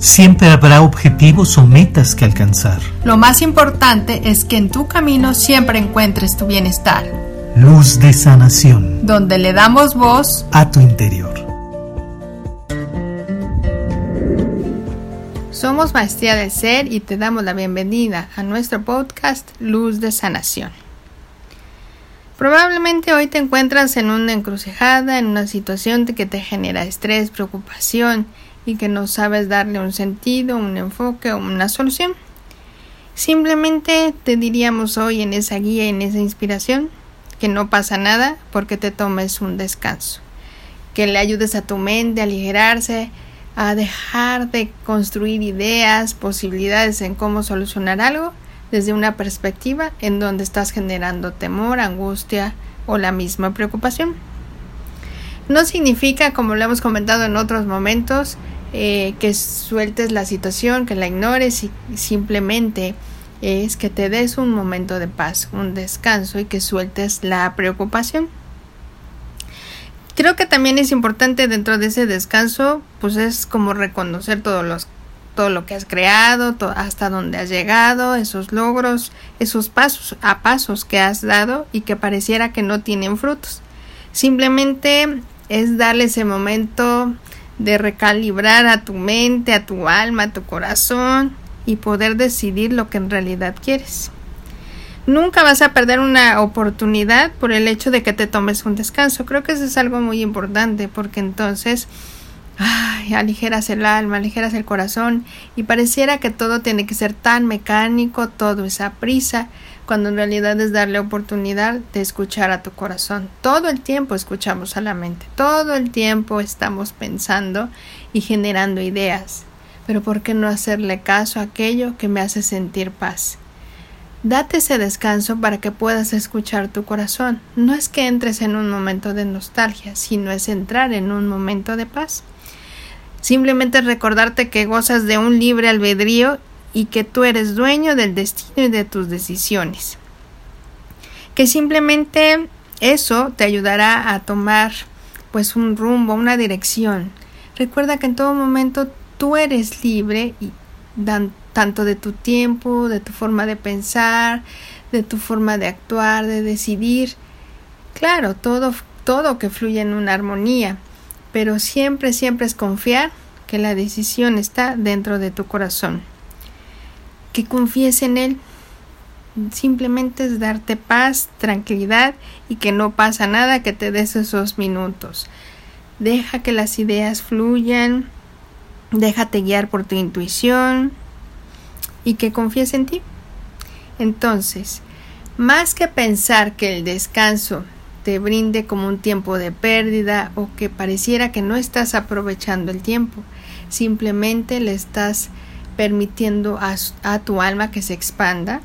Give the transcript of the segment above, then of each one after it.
Siempre habrá objetivos o metas que alcanzar. Lo más importante es que en tu camino siempre encuentres tu bienestar. Luz de sanación. Donde le damos voz a tu interior. Somos Maestría del Ser y te damos la bienvenida a nuestro podcast Luz de Sanación. Probablemente hoy te encuentras en una encrucijada, en una situación que te genera estrés, preocupación y que no sabes darle un sentido, un enfoque o una solución. Simplemente te diríamos hoy en esa guía, en esa inspiración, que no pasa nada porque te tomes un descanso, que le ayudes a tu mente a aligerarse, a dejar de construir ideas, posibilidades en cómo solucionar algo desde una perspectiva en donde estás generando temor, angustia o la misma preocupación. No significa, como lo hemos comentado en otros momentos, eh, que sueltes la situación, que la ignores y simplemente es que te des un momento de paz, un descanso y que sueltes la preocupación. Creo que también es importante dentro de ese descanso, pues es como reconocer todo lo que has creado, hasta dónde has llegado, esos logros, esos pasos a pasos que has dado y que pareciera que no tienen frutos. Simplemente es darle ese momento de recalibrar a tu mente, a tu alma, a tu corazón y poder decidir lo que en realidad quieres. Nunca vas a perder una oportunidad por el hecho de que te tomes un descanso. Creo que eso es algo muy importante porque entonces ay, aligeras el alma, aligeras el corazón y pareciera que todo tiene que ser tan mecánico, todo es a prisa, cuando en realidad es darle oportunidad de escuchar a tu corazón. Todo el tiempo escuchamos a la mente, todo el tiempo estamos pensando y generando ideas. Pero ¿por qué no hacerle caso a aquello que me hace sentir paz? Date ese descanso para que puedas escuchar tu corazón. No es que entres en un momento de nostalgia, sino es entrar en un momento de paz. Simplemente recordarte que gozas de un libre albedrío y que tú eres dueño del destino y de tus decisiones. Que simplemente eso te ayudará a tomar pues un rumbo, una dirección. Recuerda que en todo momento tú eres libre y dan, tanto de tu tiempo, de tu forma de pensar, de tu forma de actuar, de decidir. Claro, todo todo que fluye en una armonía, pero siempre siempre es confiar que la decisión está dentro de tu corazón que confíes en Él. Simplemente es darte paz, tranquilidad y que no pasa nada que te des esos minutos. Deja que las ideas fluyan, déjate guiar por tu intuición y que confíes en ti. Entonces, más que pensar que el descanso te brinde como un tiempo de pérdida o que pareciera que no estás aprovechando el tiempo, simplemente le estás permitiendo a, tu alma que se expanda,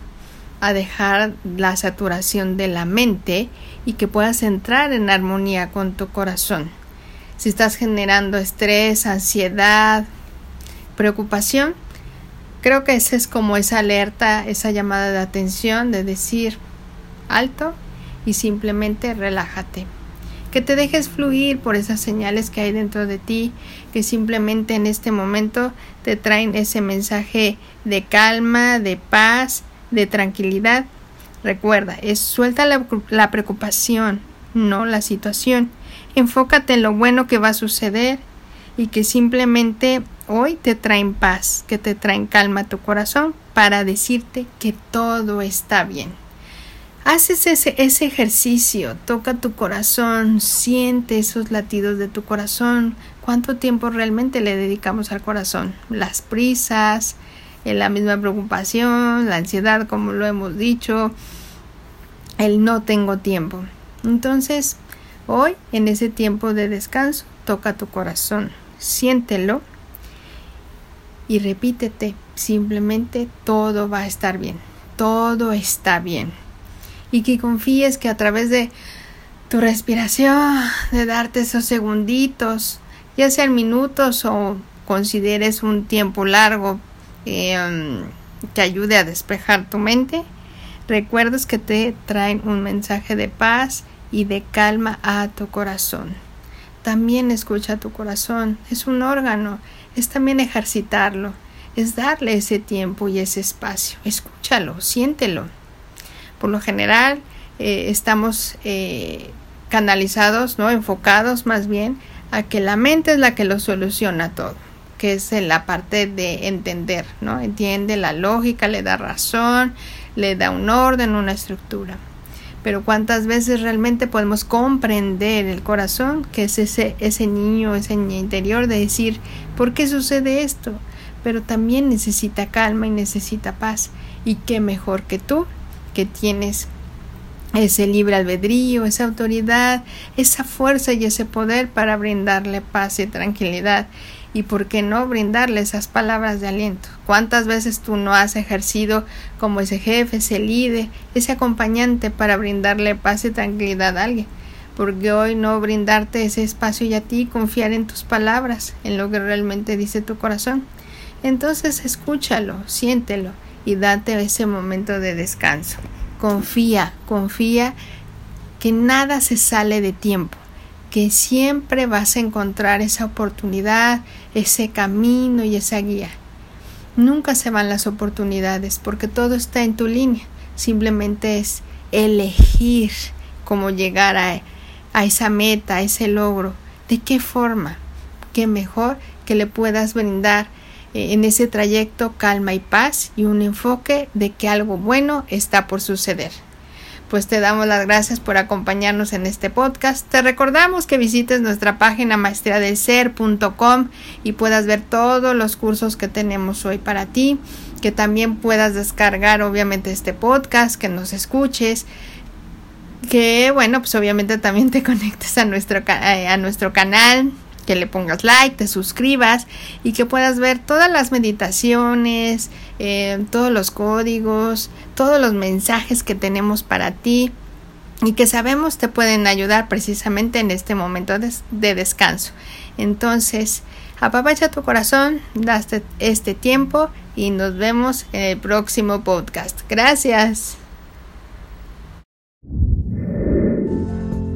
a dejar la saturación de la mente y que puedas entrar en armonía con tu corazón. Si estás generando estrés, ansiedad, preocupación, creo que esa es como esa alerta, esa llamada de atención de decir alto y simplemente relájate que te dejes fluir por esas señales que hay dentro de ti, que simplemente en este momento te traen ese mensaje de calma, de paz, de tranquilidad. Recuerda, es suelta la, preocupación, no la situación. Enfócate en lo bueno que va a suceder y que simplemente hoy te traen paz, que te traen calma a tu corazón para decirte que todo está bien. Haces ese, ese ejercicio, toca tu corazón, siente esos latidos de tu corazón, cuánto tiempo realmente le dedicamos al corazón, las prisas, la misma preocupación, la ansiedad, como lo hemos dicho, el no tengo tiempo. Entonces, hoy, en ese tiempo de descanso, toca tu corazón, siéntelo y repítete, simplemente todo va a estar bien, todo está bien y que confíes que a través de tu respiración, de darte esos segunditos, ya sean minutos o consideres un tiempo largo em, que ayude a despejar tu mente, recuerdes que te traen un mensaje de paz y de calma a tu corazón. también escucha tu corazón, es un órgano, es también ejercitarlo, es darle ese tiempo y ese espacio, escúchalo, siéntelo. Por lo general eh, estamos eh, canalizados, ¿no? enfocados más bien a que la mente es la que lo soluciona todo, que es en la parte de entender, ¿no? Entiende la lógica, le da razón, le da un orden, una estructura. Pero cuántas veces realmente podemos comprender el corazón, que es ese, ese niño, ese niño interior de decir, ¿por qué sucede esto? Pero también necesita calma y necesita paz. Y qué mejor que tú, que tienes ese libre albedrío, esa autoridad, esa fuerza y ese poder para brindarle paz y tranquilidad. Y por qué no brindarle esas palabras de aliento. ¿Cuántas veces tú no has ejercido como ese jefe, ese líder, ese acompañante para brindarle paz y tranquilidad a alguien? Porque hoy no brindarte ese espacio y a ti confiar en tus palabras, en lo que realmente dice tu corazón. Entonces escúchalo, siéntelo y date ese momento de descanso. Confía, confía que nada se sale de tiempo, que siempre vas a encontrar esa oportunidad, ese camino y esa guía. Nunca se van las oportunidades porque todo está en tu línea. Simplemente es elegir cómo llegar a, a esa meta, a ese logro. ¿De qué forma? ¿Qué mejor que le puedas brindar en ese trayecto calma y paz y un enfoque de que algo bueno está por suceder. Pues te damos las gracias por acompañarnos en este podcast. Te recordamos que visites nuestra página maestriadelser.com y puedas ver todos los cursos que tenemos hoy para ti, que también puedas descargar obviamente este podcast, que nos escuches, que bueno, pues obviamente también te conectes a nuestro, eh, a nuestro canal que le pongas like, te suscribas y que puedas ver todas las meditaciones, eh, todos los códigos, todos los mensajes que tenemos para ti y que sabemos te pueden ayudar precisamente en este momento de, de descanso. Entonces, apapacha tu corazón, daste este tiempo y nos vemos en el próximo podcast. Gracias.